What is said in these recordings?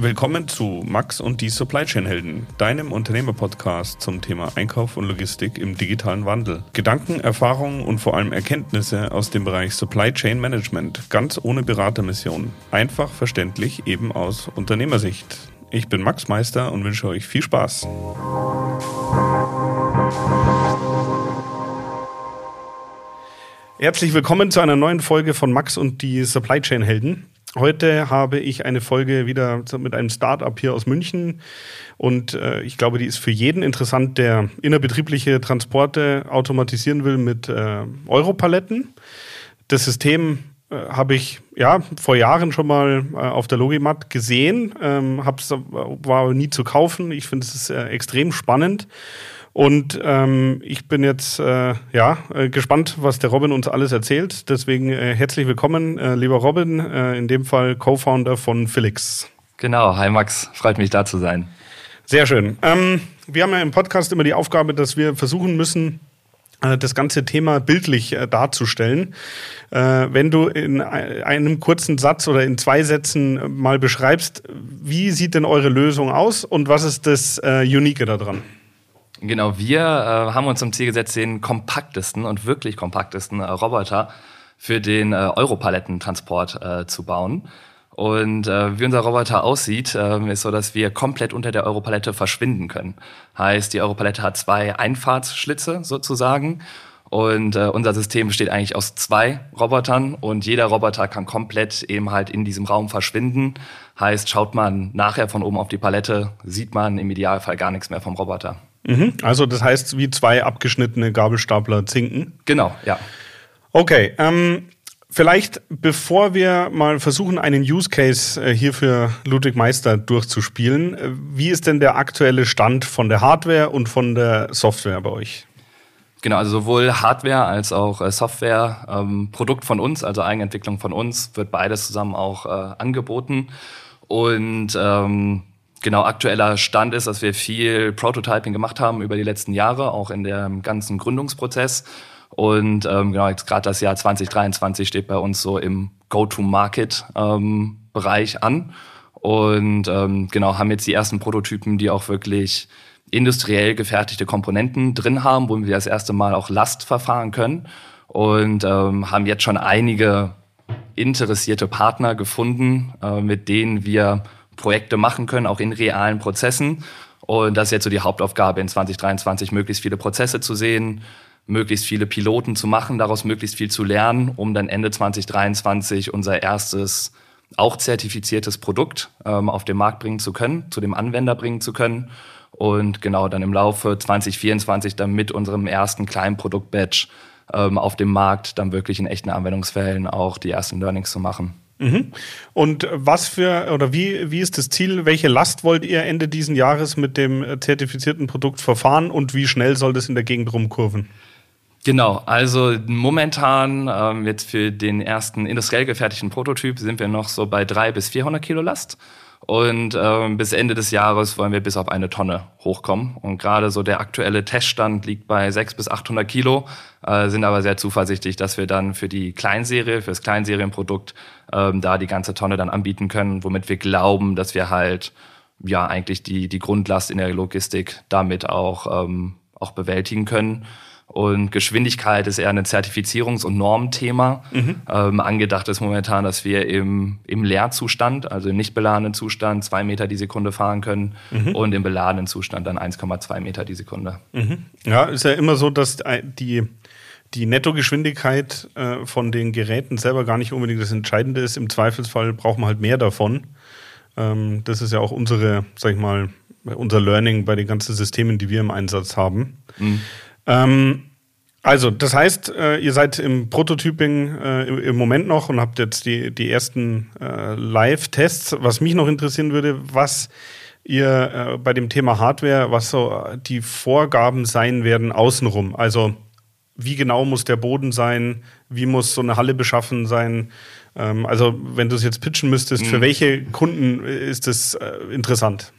Willkommen zu Max und die Supply Chain Helden, deinem Unternehmerpodcast zum Thema Einkauf und Logistik im digitalen Wandel. Gedanken, Erfahrungen und vor allem Erkenntnisse aus dem Bereich Supply Chain Management, ganz ohne Beratermission. Einfach verständlich, eben aus Unternehmersicht. Ich bin Max Meister und wünsche euch viel Spaß. Herzlich willkommen zu einer neuen Folge von Max und die Supply Chain Helden. Heute habe ich eine Folge wieder mit einem Startup hier aus München und äh, ich glaube, die ist für jeden interessant, der innerbetriebliche Transporte automatisieren will mit äh, Europaletten. Das System äh, habe ich ja vor Jahren schon mal äh, auf der Logimat gesehen, ähm, hab's, war nie zu kaufen. Ich finde es äh, extrem spannend und ähm, ich bin jetzt äh, ja äh, gespannt, was der Robin uns alles erzählt. Deswegen äh, herzlich willkommen, äh, lieber Robin, äh, in dem Fall Co-Founder von Felix. Genau, hi Max, freut mich da zu sein. Sehr schön. Ähm, wir haben ja im Podcast immer die Aufgabe, dass wir versuchen müssen, äh, das ganze Thema bildlich darzustellen. wenn du in einem kurzen Satz oder in zwei Sätzen mal beschreibst, wie sieht denn eure Lösung aus und was ist das Unique daran? Genau, wir äh, haben uns zum Ziel gesetzt, den kompaktesten und wirklich kompaktesten äh, Roboter für den äh, Europalettentransport äh, zu bauen. Und äh, wie unser Roboter aussieht, äh, ist so, dass wir komplett unter der Europalette verschwinden können. Heißt, die Europalette hat zwei Einfahrtsschlitze sozusagen. Und äh, unser System besteht eigentlich aus zwei Robotern und jeder Roboter kann komplett eben halt in diesem Raum verschwinden. Heißt, schaut man nachher von oben auf die Palette, sieht man im Idealfall gar nichts mehr vom Roboter. Mhm. Also das heißt, wie zwei abgeschnittene Gabelstapler zinken. Genau, ja. Okay, ähm, vielleicht bevor wir mal versuchen, einen Use Case äh, hier für Ludwig Meister durchzuspielen, äh, wie ist denn der aktuelle Stand von der Hardware und von der Software bei euch? Genau, also sowohl Hardware als auch äh, Software, ähm, Produkt von uns, also Eigenentwicklung von uns, wird beides zusammen auch äh, angeboten. Und ähm, genau aktueller Stand ist, dass wir viel Prototyping gemacht haben über die letzten Jahre, auch in dem ganzen Gründungsprozess. Und ähm, genau, jetzt gerade das Jahr 2023 steht bei uns so im Go-to-Market-Bereich ähm, an. Und ähm, genau, haben jetzt die ersten Prototypen, die auch wirklich industriell gefertigte Komponenten drin haben, wo wir das erste Mal auch Last verfahren können. Und ähm, haben jetzt schon einige interessierte Partner gefunden, äh, mit denen wir Projekte machen können, auch in realen Prozessen. Und das ist jetzt so die Hauptaufgabe in 2023, möglichst viele Prozesse zu sehen, möglichst viele Piloten zu machen, daraus möglichst viel zu lernen, um dann Ende 2023 unser erstes auch zertifiziertes Produkt ähm, auf den Markt bringen zu können, zu dem Anwender bringen zu können. Und genau dann im Laufe 2024 dann mit unserem ersten kleinen Produkt-Batch ähm, auf dem Markt dann wirklich in echten Anwendungsfällen auch die ersten Learnings zu machen. Mhm. Und was für oder wie, wie ist das Ziel? Welche Last wollt ihr Ende diesen Jahres mit dem zertifizierten Produkt verfahren und wie schnell soll das in der Gegend rumkurven? Genau, also momentan ähm, jetzt für den ersten industriell gefertigten Prototyp sind wir noch so bei drei bis 400 Kilo Last. Und ähm, bis Ende des Jahres wollen wir bis auf eine Tonne hochkommen. Und gerade so der aktuelle Teststand liegt bei 600 bis 800 Kilo, äh, sind aber sehr zuversichtlich, dass wir dann für die Kleinserie, für das Kleinserienprodukt, ähm, da die ganze Tonne dann anbieten können, womit wir glauben, dass wir halt ja eigentlich die, die Grundlast in der Logistik damit auch, ähm, auch bewältigen können. Und Geschwindigkeit ist eher ein Zertifizierungs- und Normthema. Mhm. Ähm, angedacht ist momentan, dass wir im, im Leerzustand, also im nicht beladenen Zustand, zwei Meter die Sekunde fahren können mhm. und im beladenen Zustand dann 1,2 Meter die Sekunde. Mhm. Ja, ist ja immer so, dass die, die Nettogeschwindigkeit äh, von den Geräten selber gar nicht unbedingt das Entscheidende ist. Im Zweifelsfall braucht man halt mehr davon. Ähm, das ist ja auch unsere, sag ich mal, unser Learning bei den ganzen Systemen, die wir im Einsatz haben. Mhm. Ähm, also, das heißt, äh, ihr seid im Prototyping äh, im Moment noch und habt jetzt die, die ersten äh, Live-Tests. Was mich noch interessieren würde, was ihr bei dem Thema Hardware, was so die Vorgaben sein werden außenrum. Also, wie genau muss der Boden sein? Wie muss so eine Halle beschaffen sein? Ähm, also, wenn du es jetzt pitchen müsstest, mhm. für welche Kunden ist das interessant?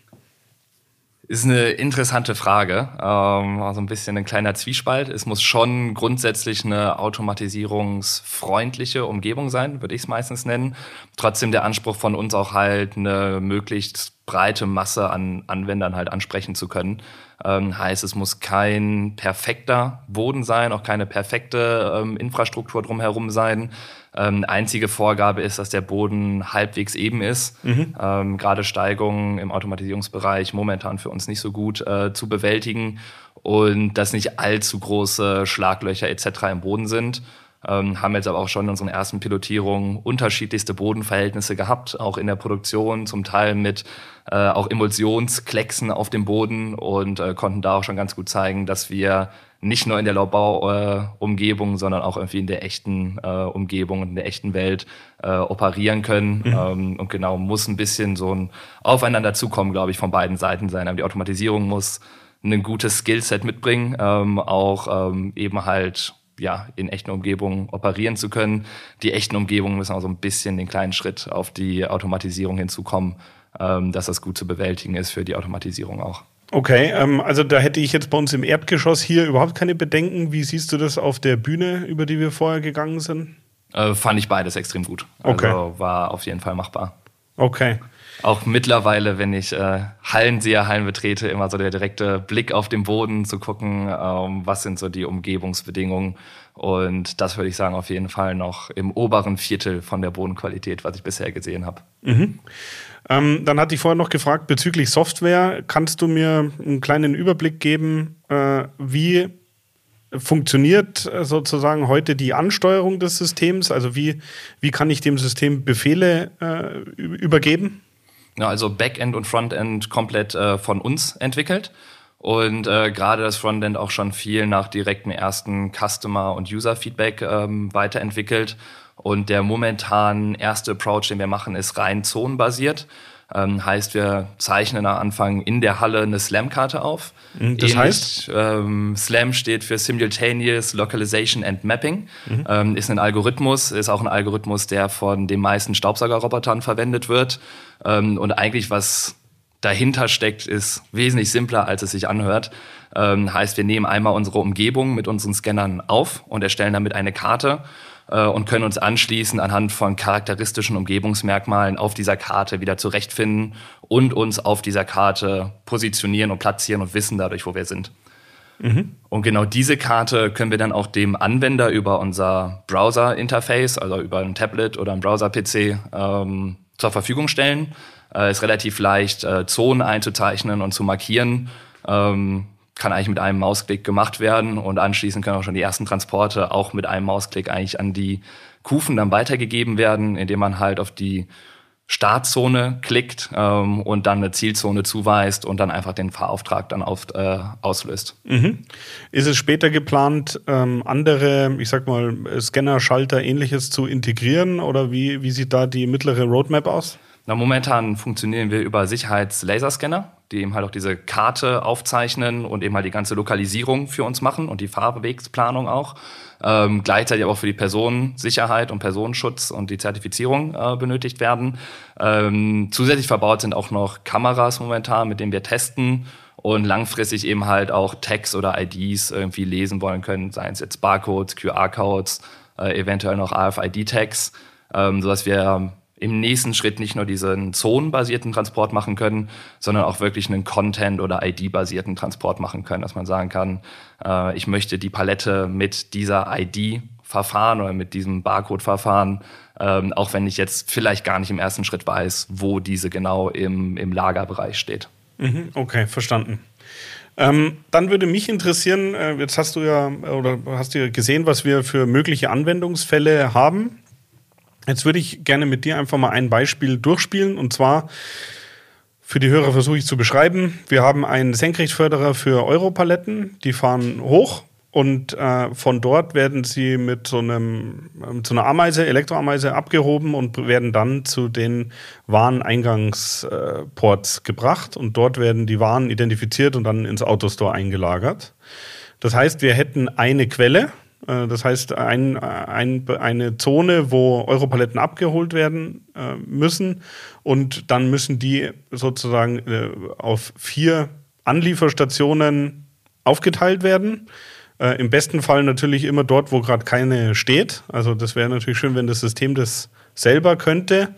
Ist eine interessante Frage. Ähm, also ein bisschen ein kleiner Zwiespalt. Es muss schon grundsätzlich eine automatisierungsfreundliche Umgebung sein, würde ich es meistens nennen. Trotzdem der Anspruch von uns auch halt eine möglichst breite Masse an Anwendern halt ansprechen zu können. Ähm, heißt, es muss kein perfekter Boden sein, auch keine perfekte ähm, Infrastruktur drumherum sein. Ähm, einzige Vorgabe ist, dass der Boden halbwegs eben ist. Mhm. Ähm, Gerade Steigungen im Automatisierungsbereich momentan für uns nicht so gut äh, zu bewältigen und dass nicht allzu große Schlaglöcher etc. im Boden sind. Ähm, haben jetzt aber auch schon in unseren ersten Pilotierungen unterschiedlichste Bodenverhältnisse gehabt, auch in der Produktion, zum Teil mit äh, auch Emulsionsklecksen auf dem Boden und äh, konnten da auch schon ganz gut zeigen, dass wir nicht nur in der Laubau-Umgebung, sondern auch irgendwie in der echten äh, Umgebung und in der echten Welt äh, operieren können. Mhm. Ähm, und genau muss ein bisschen so ein Aufeinander zukommen, glaube ich, von beiden Seiten sein. Aber die Automatisierung muss ein gutes Skillset mitbringen, ähm, auch ähm, eben halt ja, in echten Umgebungen operieren zu können. Die echten Umgebungen müssen auch so ein bisschen den kleinen Schritt auf die Automatisierung hinzukommen, ähm, dass das gut zu bewältigen ist für die Automatisierung auch. Okay, ähm, also da hätte ich jetzt bei uns im Erdgeschoss hier überhaupt keine Bedenken. Wie siehst du das auf der Bühne, über die wir vorher gegangen sind? Äh, fand ich beides extrem gut. Okay. Also war auf jeden Fall machbar. Okay. Auch mittlerweile, wenn ich äh, Hallen sehe, Hallen betrete, immer so der direkte Blick auf den Boden zu gucken, ähm, was sind so die Umgebungsbedingungen. Und das würde ich sagen, auf jeden Fall noch im oberen Viertel von der Bodenqualität, was ich bisher gesehen habe. Mhm. Ähm, dann hatte ich vorher noch gefragt bezüglich Software. Kannst du mir einen kleinen Überblick geben, äh, wie funktioniert äh, sozusagen heute die Ansteuerung des Systems? Also wie, wie kann ich dem System Befehle äh, übergeben? Ja, also Backend und Frontend komplett äh, von uns entwickelt. Und äh, gerade das Frontend auch schon viel nach direktem ersten Customer- und User-Feedback ähm, weiterentwickelt. Und der momentan erste Approach, den wir machen, ist rein zonenbasiert. Ähm, heißt, wir zeichnen am Anfang in der Halle eine Slam-Karte auf. Mhm, das Ähnlich, heißt? Ähm, Slam steht für Simultaneous Localization and Mapping. Mhm. Ähm, ist ein Algorithmus, ist auch ein Algorithmus, der von den meisten Staubsaugerrobotern verwendet wird. Ähm, und eigentlich, was dahinter steckt, ist wesentlich simpler, als es sich anhört. Ähm, heißt, wir nehmen einmal unsere Umgebung mit unseren Scannern auf und erstellen damit eine Karte und können uns anschließend anhand von charakteristischen Umgebungsmerkmalen auf dieser Karte wieder zurechtfinden und uns auf dieser Karte positionieren und platzieren und wissen dadurch, wo wir sind. Mhm. Und genau diese Karte können wir dann auch dem Anwender über unser Browser-Interface, also über ein Tablet oder ein Browser-PC, ähm, zur Verfügung stellen. Äh, ist relativ leicht, äh, Zonen einzuzeichnen und zu markieren. Ähm, kann eigentlich mit einem Mausklick gemacht werden und anschließend können auch schon die ersten Transporte auch mit einem Mausklick eigentlich an die Kufen dann weitergegeben werden, indem man halt auf die Startzone klickt ähm, und dann eine Zielzone zuweist und dann einfach den Fahrauftrag dann auf, äh, auslöst. Mhm. Ist es später geplant, ähm, andere, ich sag mal, Scanner, Schalter, ähnliches zu integrieren oder wie, wie sieht da die mittlere Roadmap aus? Na, momentan funktionieren wir über Sicherheitslaserscanner, die eben halt auch diese Karte aufzeichnen und eben halt die ganze Lokalisierung für uns machen und die Fahrwegsplanung auch. Ähm, gleichzeitig aber auch für die Personensicherheit und Personenschutz und die Zertifizierung äh, benötigt werden. Ähm, zusätzlich verbaut sind auch noch Kameras momentan, mit denen wir testen und langfristig eben halt auch Tags oder IDs irgendwie lesen wollen können, seien es jetzt Barcodes, QR-Codes, äh, eventuell noch RFID-Tags, ähm, sodass wir im nächsten Schritt nicht nur diesen zonenbasierten Transport machen können, sondern auch wirklich einen Content- oder ID-basierten Transport machen können, dass man sagen kann, äh, ich möchte die Palette mit dieser ID verfahren oder mit diesem Barcode verfahren, ähm, auch wenn ich jetzt vielleicht gar nicht im ersten Schritt weiß, wo diese genau im, im Lagerbereich steht. Mhm, okay, verstanden. Ähm, dann würde mich interessieren, äh, jetzt hast du ja oder hast du ja gesehen, was wir für mögliche Anwendungsfälle haben. Jetzt würde ich gerne mit dir einfach mal ein Beispiel durchspielen und zwar für die Hörer versuche ich zu beschreiben. Wir haben einen Senkrechtförderer für Europaletten, die fahren hoch und äh, von dort werden sie mit so, einem, mit so einer Ameise, Elektroameise abgehoben und werden dann zu den Wareneingangsports gebracht und dort werden die Waren identifiziert und dann ins Autostore eingelagert. Das heißt, wir hätten eine Quelle, äh, das heißt, ein, ein, eine Zone, wo Europaletten abgeholt werden äh, müssen und dann müssen die sozusagen äh, auf vier Anlieferstationen aufgeteilt werden. Äh, Im besten Fall natürlich immer dort, wo gerade keine steht. Also das wäre natürlich schön, wenn das System das selber könnte.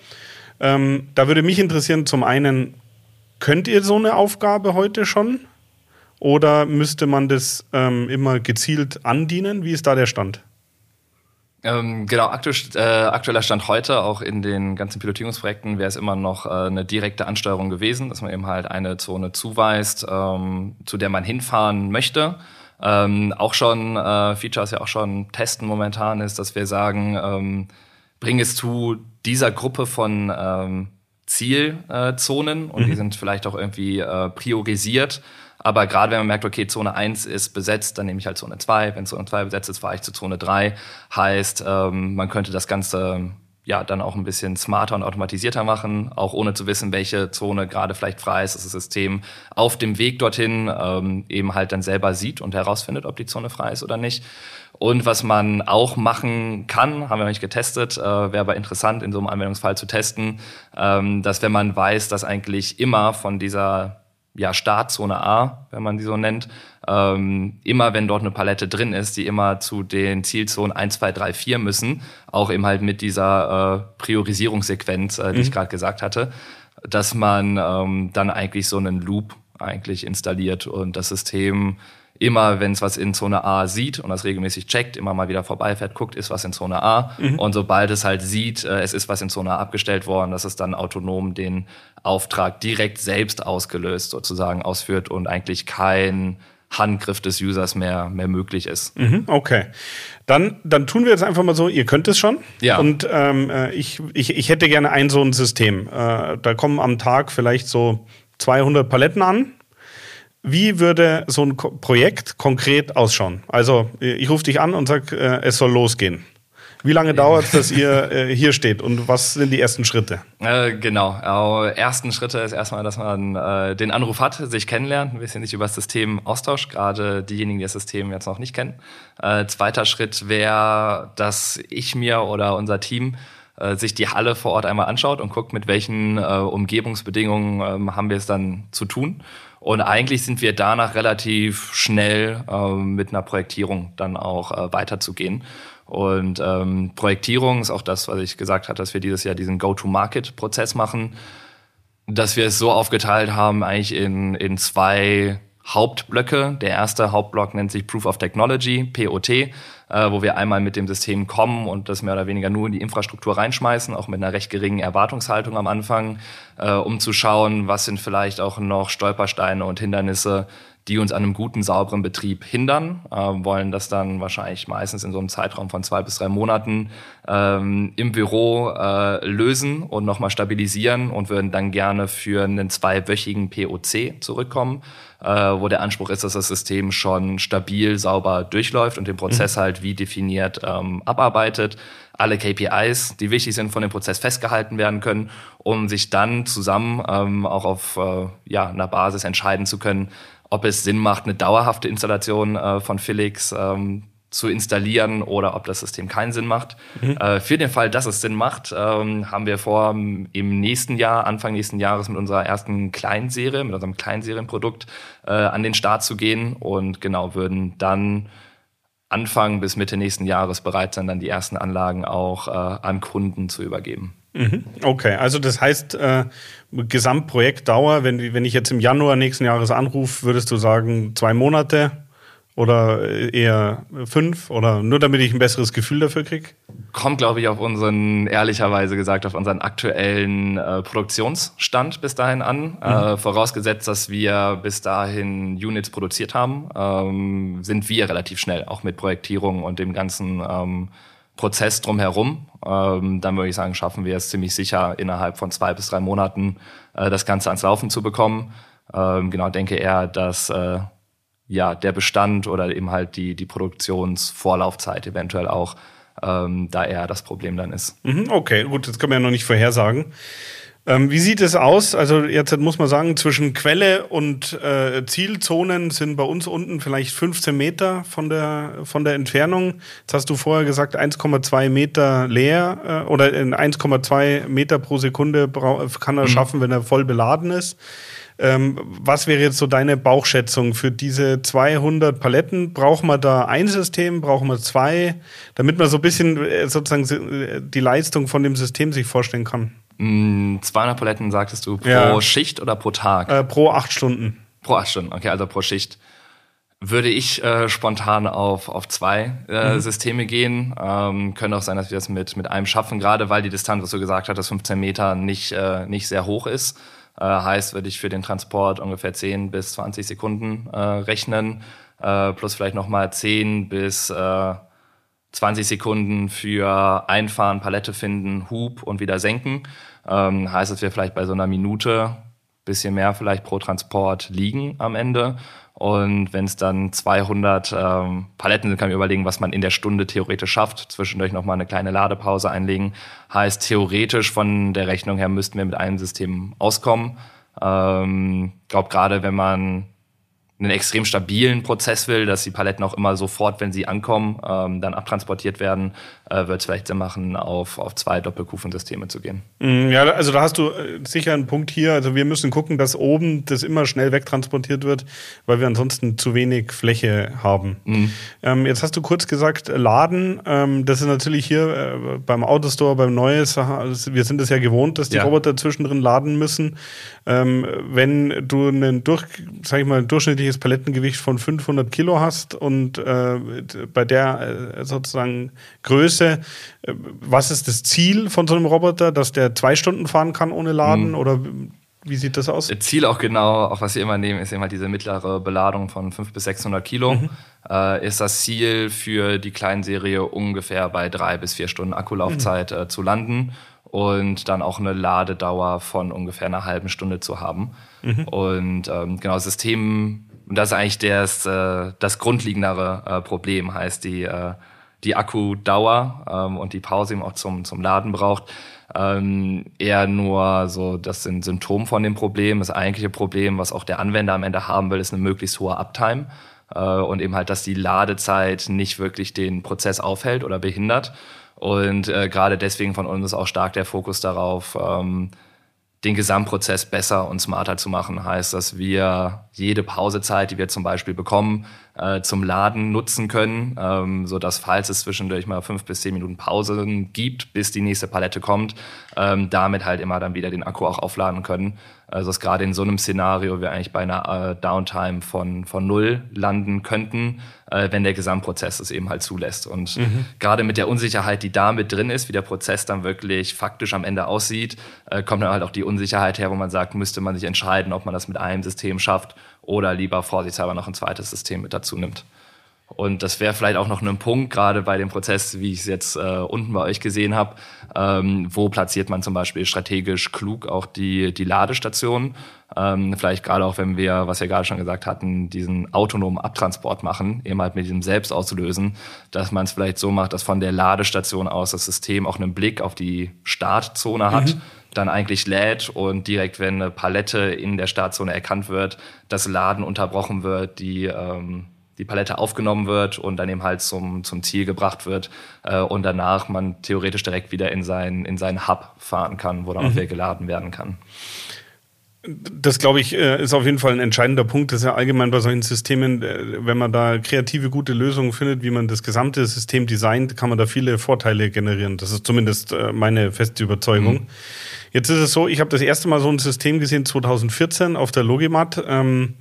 Ähm, da würde mich interessieren, zum einen, könnt ihr so eine Aufgabe heute schon? Oder müsste man das ähm, immer gezielt andienen? Wie ist da der Stand? Ähm, genau, aktu äh, aktueller Stand heute, auch in den ganzen Pilotierungsprojekten, wäre es immer noch äh, eine direkte Ansteuerung gewesen, dass man eben halt eine Zone zuweist, ähm, zu der man hinfahren möchte. Ähm, auch schon, äh, Features ja auch schon testen momentan ist, dass wir sagen, ähm, bring es zu dieser Gruppe von ähm, Zielzonen und mhm. die sind vielleicht auch irgendwie äh, priorisiert aber gerade wenn man merkt, okay, Zone 1 ist besetzt, dann nehme ich halt Zone 2. Wenn Zone 2 besetzt ist, fahre ich zu Zone 3. Heißt, ähm, man könnte das Ganze ja dann auch ein bisschen smarter und automatisierter machen, auch ohne zu wissen, welche Zone gerade vielleicht frei ist, dass das System auf dem Weg dorthin ähm, eben halt dann selber sieht und herausfindet, ob die Zone frei ist oder nicht. Und was man auch machen kann, haben wir noch nicht getestet, äh, wäre aber interessant in so einem Anwendungsfall zu testen, ähm, dass wenn man weiß, dass eigentlich immer von dieser ja, Startzone A, wenn man die so nennt, ähm, immer wenn dort eine Palette drin ist, die immer zu den Zielzonen 1, 2, 3, 4 müssen, auch eben halt mit dieser äh, Priorisierungssequenz, äh, die mhm. ich gerade gesagt hatte, dass man ähm, dann eigentlich so einen Loop eigentlich installiert und das System immer, wenn es was in Zone A sieht und das regelmäßig checkt, immer mal wieder vorbeifährt, guckt, ist was in Zone A. Mhm. Und sobald es halt sieht, äh, es ist was in Zone A abgestellt worden, dass es dann autonom den Auftrag direkt selbst ausgelöst sozusagen ausführt und eigentlich kein Handgriff des Users mehr, mehr möglich ist. Mhm, okay. Dann, dann tun wir jetzt einfach mal so, ihr könnt es schon. Ja. Und ähm, äh, ich, ich, ich hätte gerne ein so ein System. Äh, da kommen am Tag vielleicht so 200 Paletten an wie würde so ein Projekt konkret ausschauen? Also, ich rufe dich an und sage, äh, es soll losgehen. Wie lange dauert es, dass ihr äh, hier steht und was sind die ersten Schritte? Äh, genau. Äh, ersten Schritte ist erstmal, dass man äh, den Anruf hat, sich kennenlernt, ein bisschen sich über das System austauscht, gerade diejenigen, die das System jetzt noch nicht kennen. Äh, zweiter Schritt wäre, dass ich mir oder unser Team äh, sich die Halle vor Ort einmal anschaut und guckt, mit welchen äh, Umgebungsbedingungen ähm, haben wir es dann zu tun. Und eigentlich sind wir danach relativ schnell ähm, mit einer Projektierung dann auch äh, weiterzugehen. Und ähm, Projektierung ist auch das, was ich gesagt hatte, dass wir dieses Jahr diesen Go-to-Market-Prozess machen, dass wir es so aufgeteilt haben, eigentlich in, in zwei Hauptblöcke. Der erste Hauptblock nennt sich Proof of Technology, POT, äh, wo wir einmal mit dem System kommen und das mehr oder weniger nur in die Infrastruktur reinschmeißen, auch mit einer recht geringen Erwartungshaltung am Anfang, äh, um zu schauen, was sind vielleicht auch noch Stolpersteine und Hindernisse, die uns an einem guten, sauberen Betrieb hindern, äh, wollen das dann wahrscheinlich meistens in so einem Zeitraum von zwei bis drei Monaten ähm, im Büro äh, lösen und nochmal stabilisieren und würden dann gerne für einen zweiwöchigen POC zurückkommen, wo der Anspruch ist, dass das System schon stabil, sauber durchläuft und den Prozess mhm. halt wie definiert ähm, abarbeitet alle KPIs, die wichtig sind, von dem Prozess festgehalten werden können, um sich dann zusammen ähm, auch auf äh, ja, einer Basis entscheiden zu können, ob es Sinn macht, eine dauerhafte Installation äh, von Felix ähm, zu installieren oder ob das System keinen Sinn macht. Mhm. Äh, für den Fall, dass es Sinn macht, ähm, haben wir vor, im nächsten Jahr, Anfang nächsten Jahres mit unserer ersten Kleinserie, mit unserem Kleinserienprodukt äh, an den Start zu gehen und genau würden dann Anfang bis Mitte nächsten Jahres bereit sein, dann die ersten Anlagen auch äh, an Kunden zu übergeben. Mhm. Okay, also das heißt, äh, Gesamtprojektdauer, wenn, wenn ich jetzt im Januar nächsten Jahres anrufe, würdest du sagen zwei Monate oder eher fünf oder nur damit ich ein besseres Gefühl dafür kriege? Kommt, glaube ich, auf unseren, ehrlicherweise gesagt, auf unseren aktuellen äh, Produktionsstand bis dahin an. Mhm. Äh, vorausgesetzt, dass wir bis dahin Units produziert haben, ähm, sind wir relativ schnell, auch mit Projektierung und dem ganzen ähm, Prozess drumherum. Ähm, dann würde ich sagen, schaffen wir es ziemlich sicher innerhalb von zwei bis drei Monaten äh, das Ganze ans Laufen zu bekommen. Ähm, genau, denke eher, dass äh, ja der Bestand oder eben halt die, die Produktionsvorlaufzeit eventuell auch ähm, da eher das Problem dann ist. Mhm, okay, gut, das können wir ja noch nicht vorhersagen. Ähm, wie sieht es aus? Also jetzt muss man sagen, zwischen Quelle und äh, Zielzonen sind bei uns unten vielleicht 15 Meter von der, von der Entfernung. Jetzt hast du vorher gesagt, 1,2 Meter leer äh, oder 1,2 Meter pro Sekunde kann er mhm. schaffen, wenn er voll beladen ist. Ähm, was wäre jetzt so deine Bauchschätzung für diese 200 Paletten? Braucht man da ein System? Braucht man zwei? Damit man so ein bisschen äh, sozusagen äh, die Leistung von dem System sich vorstellen kann. 200 hm, Paletten, sagtest du, pro ja. Schicht oder pro Tag? Äh, pro acht Stunden. Pro acht Stunden, okay, also pro Schicht. Würde ich äh, spontan auf, auf zwei äh, mhm. Systeme gehen. Ähm, könnte auch sein, dass wir das mit, mit einem schaffen, gerade weil die Distanz, was du gesagt hast, 15 Meter nicht, äh, nicht sehr hoch ist. Äh, heißt, würde ich für den Transport ungefähr 10 bis 20 Sekunden äh, rechnen, äh, plus vielleicht nochmal 10 bis äh, 20 Sekunden für Einfahren, Palette finden, Hub und wieder senken. Ähm, heißt, dass wir vielleicht bei so einer Minute bisschen mehr vielleicht pro Transport liegen am Ende. Und wenn es dann 200 ähm, Paletten sind, kann man überlegen, was man in der Stunde theoretisch schafft. Zwischendurch nochmal eine kleine Ladepause einlegen. Heißt, theoretisch von der Rechnung her müssten wir mit einem System auskommen. Ich ähm, glaube, gerade wenn man einen extrem stabilen Prozess will, dass die Paletten auch immer sofort, wenn sie ankommen, ähm, dann abtransportiert werden, äh, wird es vielleicht Sinn machen, auf, auf zwei Doppelkufensysteme zu gehen. Mm, ja, also da hast du äh, sicher einen Punkt hier. Also wir müssen gucken, dass oben das immer schnell wegtransportiert wird, weil wir ansonsten zu wenig Fläche haben. Mhm. Ähm, jetzt hast du kurz gesagt, Laden. Ähm, das ist natürlich hier äh, beim Autostore, beim Neues, wir sind es ja gewohnt, dass die ja. Roboter zwischendrin laden müssen. Ähm, wenn du einen durch, sag ich mal, ein durchschnittliches Palettengewicht von 500 Kilo hast und äh, bei der äh, sozusagen Größe, äh, was ist das Ziel von so einem Roboter, dass der zwei Stunden fahren kann ohne Laden mhm. oder wie sieht das aus? Ziel auch genau, auch was wir immer nehmen, ist immer diese mittlere Beladung von 500 bis 600 Kilo. Mhm. Äh, ist das Ziel für die Kleinserie ungefähr bei drei bis vier Stunden Akkulaufzeit mhm. äh, zu landen und dann auch eine Ladedauer von ungefähr einer halben Stunde zu haben. Mhm. Und ähm, genau, System, und das ist eigentlich das, äh, das grundlegendere äh, Problem, heißt die, äh, die Akkudauer ähm, und die Pause eben auch zum, zum Laden braucht. Ähm, eher nur so, das sind Symptome von dem Problem. Das eigentliche Problem, was auch der Anwender am Ende haben will, ist eine möglichst hohe Uptime. Äh, und eben halt, dass die Ladezeit nicht wirklich den Prozess aufhält oder behindert. Und äh, gerade deswegen von uns ist auch stark der Fokus darauf, ähm, den Gesamtprozess besser und smarter zu machen. Heißt, dass wir jede Pausezeit, die wir zum Beispiel bekommen, äh, zum Laden nutzen können, ähm, so dass falls es zwischendurch mal fünf bis zehn Minuten Pausen gibt, bis die nächste Palette kommt, ähm, damit halt immer dann wieder den Akku auch aufladen können. Also dass gerade in so einem Szenario wir eigentlich bei einer äh, Downtime von, von null landen könnten, äh, wenn der Gesamtprozess es eben halt zulässt. Und mhm. gerade mit der Unsicherheit, die da mit drin ist, wie der Prozess dann wirklich faktisch am Ende aussieht, äh, kommt dann halt auch die Unsicherheit her, wo man sagt, müsste man sich entscheiden, ob man das mit einem System schafft oder lieber vorsichtshalber noch ein zweites System mit dazu nimmt. Und das wäre vielleicht auch noch ein Punkt, gerade bei dem Prozess, wie ich es jetzt äh, unten bei euch gesehen habe, ähm, wo platziert man zum Beispiel strategisch klug auch die, die Ladestationen. Ähm, vielleicht gerade auch, wenn wir, was wir gerade schon gesagt hatten, diesen autonomen Abtransport machen, eben halt mit diesem Selbst auszulösen, dass man es vielleicht so macht, dass von der Ladestation aus das System auch einen Blick auf die Startzone hat. Mhm dann eigentlich lädt und direkt, wenn eine Palette in der Startzone erkannt wird, das Laden unterbrochen wird, die ähm, die Palette aufgenommen wird und dann eben halt zum, zum Ziel gebracht wird äh, und danach man theoretisch direkt wieder in, sein, in seinen Hub fahren kann, wo dann mhm. auch wieder geladen werden kann. Das, glaube ich, äh, ist auf jeden Fall ein entscheidender Punkt. Das ist ja allgemein bei solchen Systemen, äh, wenn man da kreative, gute Lösungen findet, wie man das gesamte System designt, kann man da viele Vorteile generieren. Das ist zumindest äh, meine feste Überzeugung. Mhm. Jetzt ist es so, ich habe das erste Mal so ein System gesehen 2014 auf der Logimat. Ähm,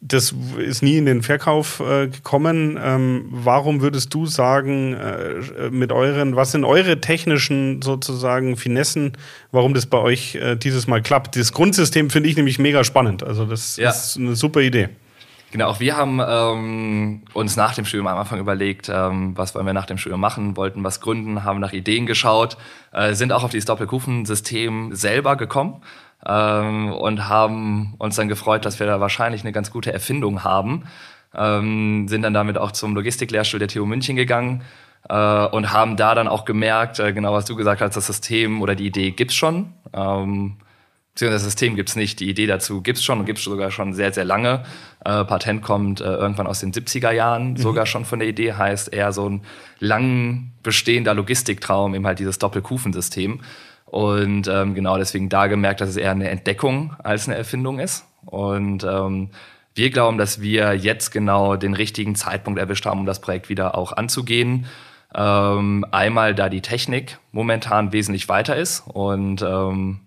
das ist nie in den Verkauf äh, gekommen. Ähm, warum würdest du sagen, äh, mit euren, was sind eure technischen sozusagen Finessen, warum das bei euch äh, dieses Mal klappt? Das Grundsystem finde ich nämlich mega spannend. Also das ja. ist eine super Idee. Genau, auch wir haben ähm, uns nach dem Studium am Anfang überlegt, ähm, was wollen wir nach dem Studium machen, wollten was gründen, haben nach Ideen geschaut, äh, sind auch auf dieses Doppelkufensystem selber gekommen ähm, und haben uns dann gefreut, dass wir da wahrscheinlich eine ganz gute Erfindung haben. Ähm, sind dann damit auch zum Logistiklehrstuhl der TU München gegangen äh, und haben da dann auch gemerkt, äh, genau was du gesagt hast, das System oder die Idee gibt's schon. Ähm, das System gibt es nicht. Die Idee dazu gibt es schon und gibt es sogar schon sehr, sehr lange. Äh, Patent kommt äh, irgendwann aus den 70er Jahren, mhm. sogar schon von der Idee, heißt eher so ein lang bestehender Logistiktraum, eben halt dieses Doppelkufensystem. Und ähm, genau deswegen da gemerkt, dass es eher eine Entdeckung als eine Erfindung ist. Und ähm, wir glauben, dass wir jetzt genau den richtigen Zeitpunkt erwischt haben, um das Projekt wieder auch anzugehen. Ähm, einmal, da die Technik momentan wesentlich weiter ist und ähm,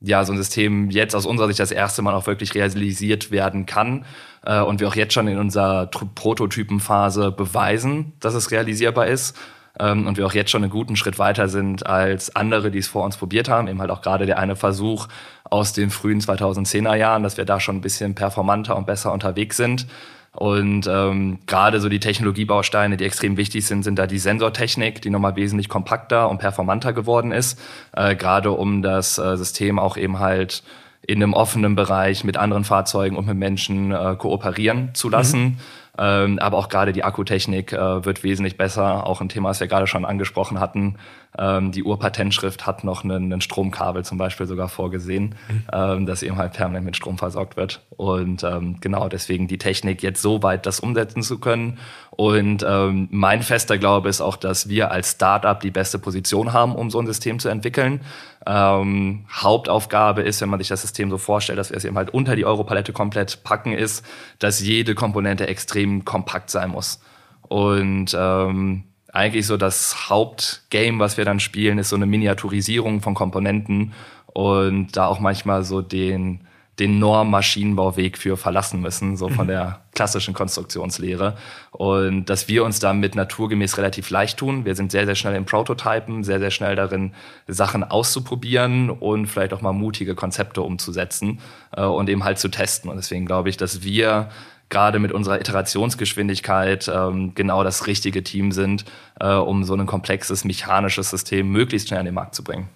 ja, so ein System jetzt aus unserer Sicht das erste Mal auch wirklich realisiert werden kann äh, und wir auch jetzt schon in unserer Prototypenphase beweisen, dass es realisierbar ist ähm, und wir auch jetzt schon einen guten Schritt weiter sind als andere, die es vor uns probiert haben. Eben halt auch gerade der eine Versuch aus den frühen 2010er Jahren, dass wir da schon ein bisschen performanter und besser unterwegs sind. Und ähm, gerade so die Technologiebausteine, die extrem wichtig sind, sind da die Sensortechnik, die nochmal wesentlich kompakter und performanter geworden ist, äh, gerade um das äh, System auch eben halt in einem offenen Bereich mit anderen Fahrzeugen und mit Menschen äh, kooperieren zu lassen. Mhm. Ähm, aber auch gerade die Akkutechnik äh, wird wesentlich besser. Auch ein Thema, das wir gerade schon angesprochen hatten. Ähm, die Urpatentschrift hat noch einen, einen, Stromkabel zum Beispiel sogar vorgesehen, mhm. ähm, das eben halt permanent mit Strom versorgt wird. Und ähm, genau deswegen die Technik jetzt so weit, das umsetzen zu können. Und ähm, mein fester Glaube ist auch, dass wir als Startup die beste Position haben, um so ein System zu entwickeln. Ähm, Hauptaufgabe ist, wenn man sich das System so vorstellt, dass wir es eben halt unter die Europalette komplett packen, ist, dass jede Komponente extrem kompakt sein muss. Und ähm, eigentlich so das Hauptgame, was wir dann spielen, ist so eine Miniaturisierung von Komponenten und da auch manchmal so den, den Norm-Maschinenbauweg für verlassen müssen, so von mhm. der klassischen Konstruktionslehre. Und dass wir uns damit naturgemäß relativ leicht tun. Wir sind sehr, sehr schnell im Prototypen, sehr, sehr schnell darin, Sachen auszuprobieren und vielleicht auch mal mutige Konzepte umzusetzen äh, und eben halt zu testen. Und deswegen glaube ich, dass wir gerade mit unserer Iterationsgeschwindigkeit ähm, genau das richtige Team sind, äh, um so ein komplexes mechanisches System möglichst schnell an den Markt zu bringen.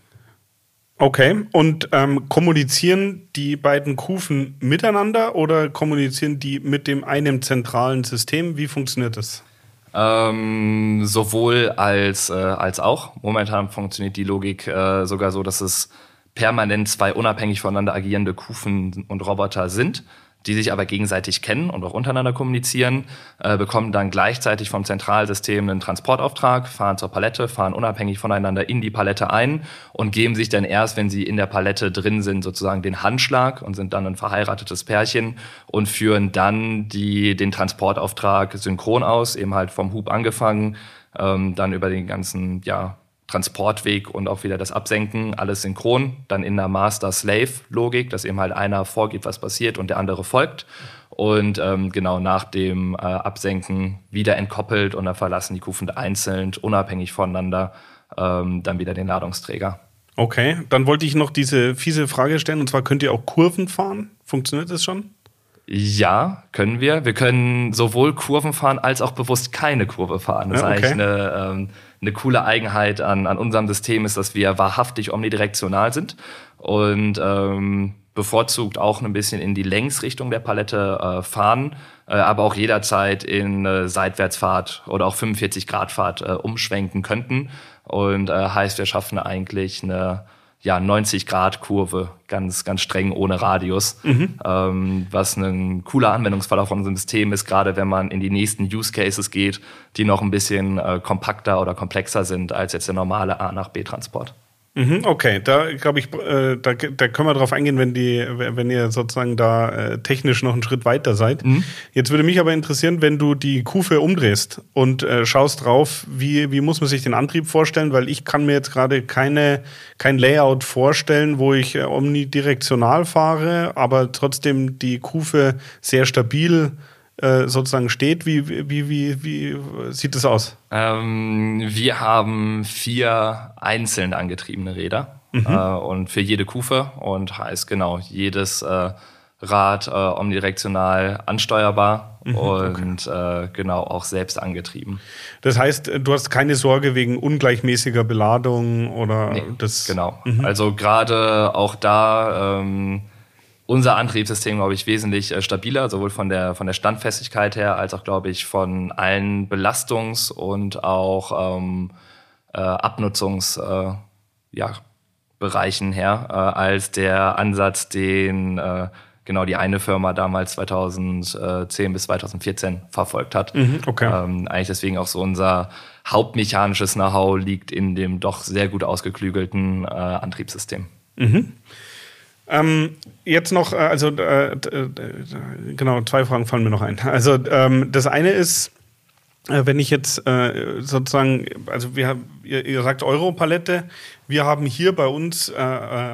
Okay, und ähm, kommunizieren die beiden Kufen miteinander oder kommunizieren die mit dem einem zentralen System? Wie funktioniert das? Ähm, sowohl als, äh, als auch. Momentan funktioniert die Logik äh, sogar so, dass es permanent zwei unabhängig voneinander agierende Kufen und Roboter sind die sich aber gegenseitig kennen und auch untereinander kommunizieren, äh, bekommen dann gleichzeitig vom Zentralsystem einen Transportauftrag, fahren zur Palette, fahren unabhängig voneinander in die Palette ein und geben sich dann erst, wenn sie in der Palette drin sind, sozusagen den Handschlag und sind dann ein verheiratetes Pärchen und führen dann die, den Transportauftrag synchron aus, eben halt vom Hub angefangen, ähm, dann über den ganzen, ja, Transportweg und auch wieder das Absenken, alles synchron. Dann in der Master-Slave-Logik, dass eben halt einer vorgibt, was passiert und der andere folgt. Und ähm, genau nach dem äh, Absenken wieder entkoppelt und dann verlassen die Kufen einzeln, unabhängig voneinander, ähm, dann wieder den Ladungsträger. Okay, dann wollte ich noch diese fiese Frage stellen, und zwar könnt ihr auch Kurven fahren? Funktioniert das schon? Ja, können wir. Wir können sowohl Kurven fahren als auch bewusst keine Kurve fahren. Das ja, okay. ist eigentlich eine, ähm, eine coole Eigenheit an, an unserem System, ist, dass wir wahrhaftig omnidirektional sind und ähm, bevorzugt auch ein bisschen in die Längsrichtung der Palette äh, fahren, äh, aber auch jederzeit in äh, Seitwärtsfahrt oder auch 45 Grad Fahrt äh, umschwenken könnten. Und äh, heißt, wir schaffen eigentlich eine ja, 90 Grad Kurve, ganz, ganz streng ohne Radius, mhm. ähm, was ein cooler Anwendungsfall auf unserem System ist, gerade wenn man in die nächsten Use Cases geht, die noch ein bisschen äh, kompakter oder komplexer sind als jetzt der normale A nach B Transport. Mhm, okay, da glaube ich, äh, da, da können wir drauf eingehen, wenn die, wenn ihr sozusagen da äh, technisch noch einen Schritt weiter seid. Mhm. Jetzt würde mich aber interessieren, wenn du die Kufe umdrehst und äh, schaust drauf, wie, wie muss man sich den Antrieb vorstellen, weil ich kann mir jetzt gerade keine kein Layout vorstellen, wo ich äh, omnidirektional fahre, aber trotzdem die Kufe sehr stabil äh, sozusagen steht. Wie, wie, wie, wie sieht das aus? Ähm, wir haben vier einzeln angetriebene Räder mhm. äh, und für jede Kufe und heißt genau, jedes äh, Rad äh, omnidirektional ansteuerbar mhm, und okay. äh, genau auch selbst angetrieben. Das heißt, du hast keine Sorge wegen ungleichmäßiger Beladung oder nee, das. Genau. Mhm. Also gerade auch da ähm, unser Antriebssystem, glaube ich, wesentlich äh, stabiler, sowohl von der, von der Standfestigkeit her, als auch, glaube ich, von allen Belastungs- und auch ähm, äh, Abnutzungs, äh, ja, Bereichen her, äh, als der Ansatz, den äh, genau die eine Firma damals 2010 bis 2014 verfolgt hat. Mhm, okay. Ähm, eigentlich deswegen auch so unser hauptmechanisches Know-how liegt in dem doch sehr gut ausgeklügelten äh, Antriebssystem. Mhm. Ähm, jetzt noch, äh, also äh, äh, genau, zwei Fragen fallen mir noch ein. Also ähm, das eine ist, äh, wenn ich jetzt äh, sozusagen, also wir, ihr, ihr sagt Europalette, wir haben hier bei uns äh,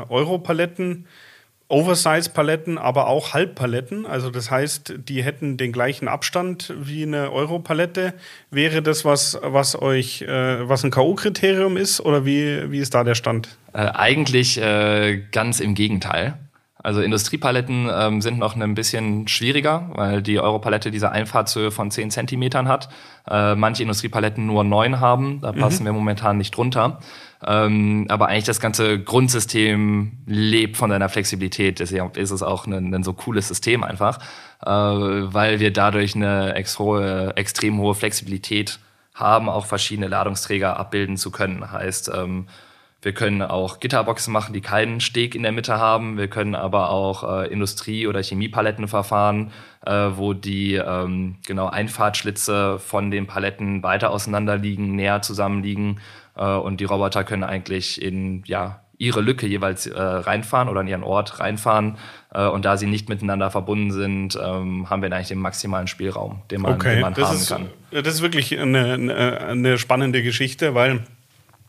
Europaletten Oversize-Paletten, aber auch Halbpaletten. Also das heißt, die hätten den gleichen Abstand wie eine Euro-Palette. Wäre das was, was euch, äh, was ein K.O.-Kriterium ist oder wie, wie ist da der Stand? Äh, eigentlich äh, ganz im Gegenteil. Also Industriepaletten ähm, sind noch ein bisschen schwieriger, weil die Europalette diese Einfahrtshöhe von 10 Zentimetern hat. Äh, manche Industriepaletten nur 9 haben, da passen mhm. wir momentan nicht drunter. Ähm, aber eigentlich das ganze Grundsystem lebt von seiner Flexibilität. Deswegen ist es auch ein, ein so cooles System einfach, äh, weil wir dadurch eine ex hohe, extrem hohe Flexibilität haben, auch verschiedene Ladungsträger abbilden zu können. Heißt, ähm, wir können auch Gitterboxen machen, die keinen Steg in der Mitte haben. Wir können aber auch äh, Industrie- oder Chemiepaletten verfahren, äh, wo die ähm, genau Einfahrtschlitze von den Paletten weiter auseinander liegen, näher zusammenliegen äh, und die Roboter können eigentlich in ja, ihre Lücke jeweils äh, reinfahren oder in ihren Ort reinfahren. Äh, und da sie nicht miteinander verbunden sind, ähm, haben wir eigentlich den maximalen Spielraum, den man, okay, den man haben ist, kann. Das ist wirklich eine, eine, spannende Geschichte, weil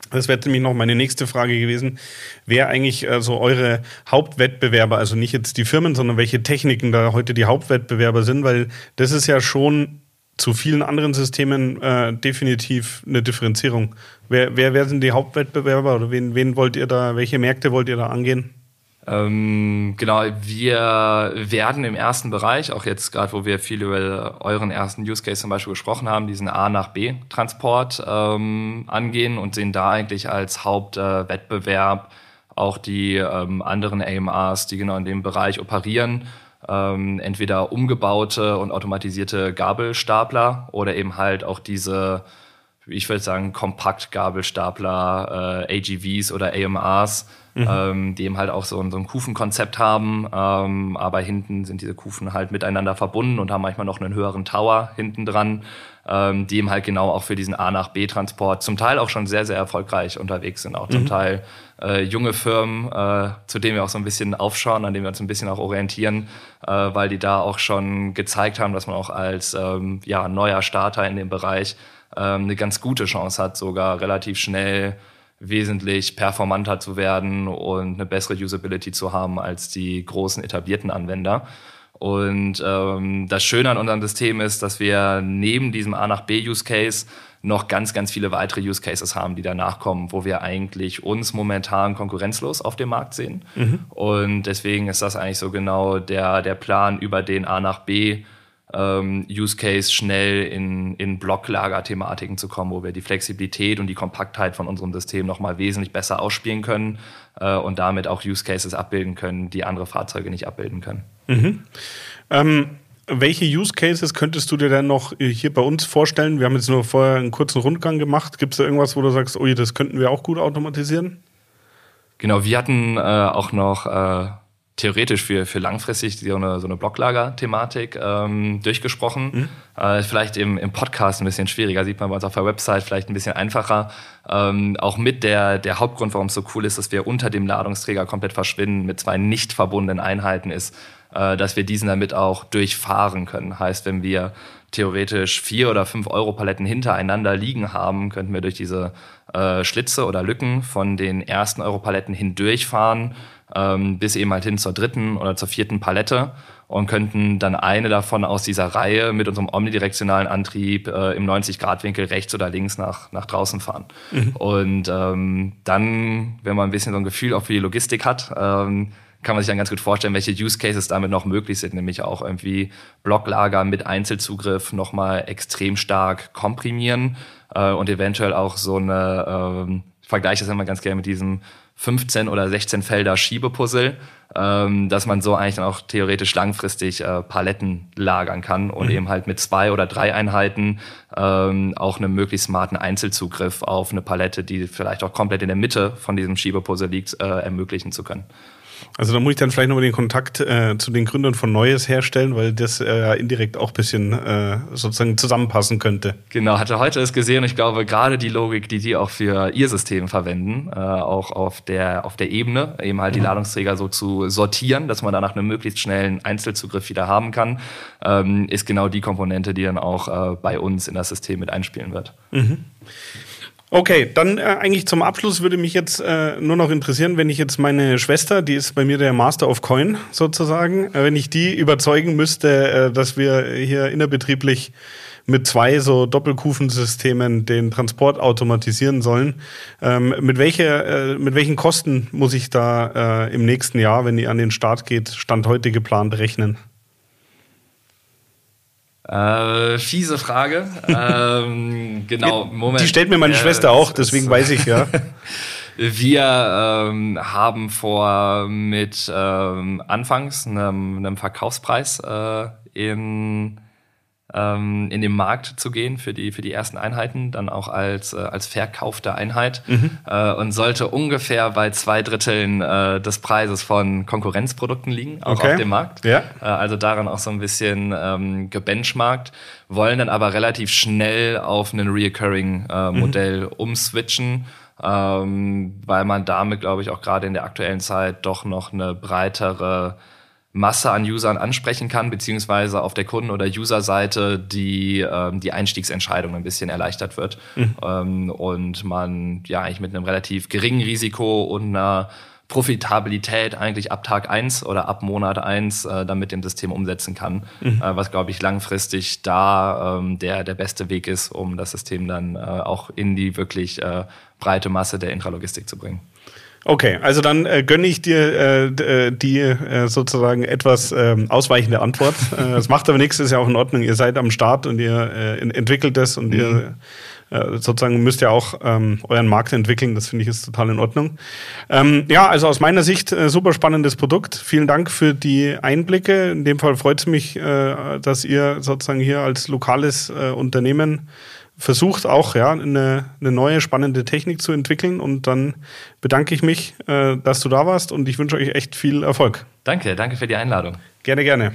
das wäre nämlich noch meine nächste Frage gewesen. Wer eigentlich äh, so eure Hauptwettbewerber, also nicht jetzt die Firmen, sondern welche Techniken da heute die Hauptwettbewerber sind, weil das ist ja schon zu vielen anderen Systemen äh, definitiv eine Differenzierung. Wer, wer, wer sind die Hauptwettbewerber oder wen, wen wollt ihr da, welche Märkte wollt ihr da angehen? Ähm, genau, wir werden im ersten Bereich, auch jetzt gerade, wo wir viel über euren ersten Use Case zum Beispiel gesprochen haben, diesen A nach B Transport ähm, angehen und sehen da eigentlich als Hauptwettbewerb äh, auch die ähm, anderen AMRs, die genau in dem Bereich operieren ähm, entweder umgebaute und automatisierte Gabelstapler oder eben halt auch diese, ich würde sagen, Kompaktgabelstapler, äh, AGVs oder AMRs, mhm. ähm, die eben halt auch so, ein, so ein Kufenkonzept haben, ähm, aber hinten sind diese Kufen halt miteinander verbunden und haben manchmal noch einen höheren Tower hinten dran, ähm, die eben halt genau auch für diesen A nach B Transport zum Teil auch schon sehr, sehr erfolgreich unterwegs sind, auch zum mhm. Teil äh, junge Firmen, äh, zu denen wir auch so ein bisschen aufschauen, an denen wir uns ein bisschen auch orientieren, äh, weil die da auch schon gezeigt haben, dass man auch als ähm, ja, neuer Starter in dem Bereich ähm, eine ganz gute Chance hat, sogar relativ schnell wesentlich performanter zu werden und eine bessere Usability zu haben als die großen etablierten Anwender. Und ähm, das Schöne an unserem System ist, dass wir neben diesem A nach B Use Case noch ganz, ganz viele weitere Use Cases haben, die danach kommen, wo wir eigentlich uns momentan konkurrenzlos auf dem Markt sehen. Mhm. Und deswegen ist das eigentlich so genau der, der Plan, über den A nach B ähm, Use Case schnell in, in Blocklager-Thematiken zu kommen, wo wir die Flexibilität und die Kompaktheit von unserem System nochmal wesentlich besser ausspielen können äh, und damit auch Use Cases abbilden können, die andere Fahrzeuge nicht abbilden können. Mhm. Ähm welche Use Cases könntest du dir denn noch äh, hier bei uns vorstellen? Wir haben jetzt nur vorher einen kurzen Rundgang gemacht. Gibt es da irgendwas, wo du sagst, oh, das könnten wir auch gut automatisieren? Genau, wir hatten äh, auch noch äh, theoretisch für, für langfristig so eine, so eine Blocklager-Thematik ähm, durchgesprochen. Mhm. Äh, vielleicht im, im Podcast ein bisschen schwieriger, sieht man bei uns auf der Website vielleicht ein bisschen einfacher. Ähm, auch mit der, der Hauptgrund, warum es so cool ist, dass wir unter dem Ladungsträger komplett verschwinden, mit zwei nicht verbundenen Einheiten ist, dass wir diesen damit auch durchfahren können. Heißt, wenn wir theoretisch vier oder fünf Euro-Paletten hintereinander liegen haben, könnten wir durch diese äh, Schlitze oder Lücken von den ersten Euro-Paletten hindurchfahren, ähm, bis eben halt hin zur dritten oder zur vierten Palette und könnten dann eine davon aus dieser Reihe mit unserem omnidirektionalen Antrieb äh, im 90-Grad-Winkel rechts oder links nach, nach draußen fahren. Mhm. Und ähm, dann, wenn man ein bisschen so ein Gefühl auch für die Logistik hat, ähm, kann man sich dann ganz gut vorstellen, welche Use Cases damit noch möglich sind, nämlich auch irgendwie Blocklager mit Einzelzugriff nochmal extrem stark komprimieren äh, und eventuell auch so eine ähm, vergleiche das immer ganz gerne mit diesem 15 oder 16 Felder Schiebepuzzle, ähm, dass man so eigentlich dann auch theoretisch langfristig äh, Paletten lagern kann und mhm. eben halt mit zwei oder drei Einheiten ähm, auch einen möglichst smarten Einzelzugriff auf eine Palette, die vielleicht auch komplett in der Mitte von diesem Schiebepuzzle liegt, äh, ermöglichen zu können. Also da muss ich dann vielleicht nochmal den Kontakt äh, zu den Gründern von Neues herstellen, weil das äh, indirekt auch ein bisschen äh, sozusagen zusammenpassen könnte. Genau, hatte heute das gesehen und ich glaube, gerade die Logik, die die auch für ihr System verwenden, äh, auch auf der, auf der Ebene, eben halt die mhm. Ladungsträger so zu sortieren, dass man danach einen möglichst schnellen Einzelzugriff wieder haben kann, ähm, ist genau die Komponente, die dann auch äh, bei uns in das System mit einspielen wird. Mhm. Okay, dann äh, eigentlich zum Abschluss würde mich jetzt äh, nur noch interessieren, wenn ich jetzt meine Schwester, die ist bei mir der Master of Coin sozusagen, äh, wenn ich die überzeugen müsste, äh, dass wir hier innerbetrieblich mit zwei so Doppelkufensystemen den Transport automatisieren sollen. Ähm, mit, welche, äh, mit welchen Kosten muss ich da äh, im nächsten Jahr, wenn die an den Start geht, Stand heute geplant rechnen? Äh, fiese Frage. ähm, genau, Moment. Die stellt mir meine äh, Schwester auch, deswegen weiß ich ja. Wir ähm, haben vor, mit ähm, anfangs einem, einem Verkaufspreis äh, in ähm, in den Markt zu gehen für die, für die ersten Einheiten, dann auch als, äh, als verkaufte Einheit mhm. äh, und sollte ungefähr bei zwei Dritteln äh, des Preises von Konkurrenzprodukten liegen, auch okay. auf dem Markt. Ja. Äh, also daran auch so ein bisschen ähm, gebenchmarkt, wollen dann aber relativ schnell auf ein Reoccurring-Modell äh, mhm. umswitchen. Ähm, weil man damit, glaube ich, auch gerade in der aktuellen Zeit doch noch eine breitere Masse an Usern ansprechen kann, beziehungsweise auf der Kunden- oder User-Seite die, ähm, die Einstiegsentscheidung ein bisschen erleichtert wird. Mhm. Ähm, und man ja eigentlich mit einem relativ geringen Risiko und einer Profitabilität eigentlich ab Tag eins oder ab Monat eins äh, dann mit dem System umsetzen kann, mhm. äh, was, glaube ich, langfristig da ähm, der, der beste Weg ist, um das System dann äh, auch in die wirklich äh, breite Masse der Intralogistik zu bringen. Okay, also dann äh, gönne ich dir äh, äh, die äh, sozusagen etwas ähm, ausweichende Antwort. äh, das macht aber nichts, ist ja auch in Ordnung. Ihr seid am Start und ihr äh, entwickelt das und mhm. ihr äh, sozusagen müsst ja auch ähm, euren Markt entwickeln. Das finde ich ist total in Ordnung. Ähm, ja, also aus meiner Sicht äh, super spannendes Produkt. Vielen Dank für die Einblicke. In dem Fall freut es mich, äh, dass ihr sozusagen hier als lokales äh, Unternehmen versucht auch ja eine, eine neue spannende Technik zu entwickeln und dann bedanke ich mich, äh, dass du da warst und ich wünsche euch echt viel Erfolg. Danke, danke für die Einladung. Gerne, gerne.